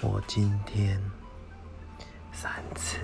我今天三次。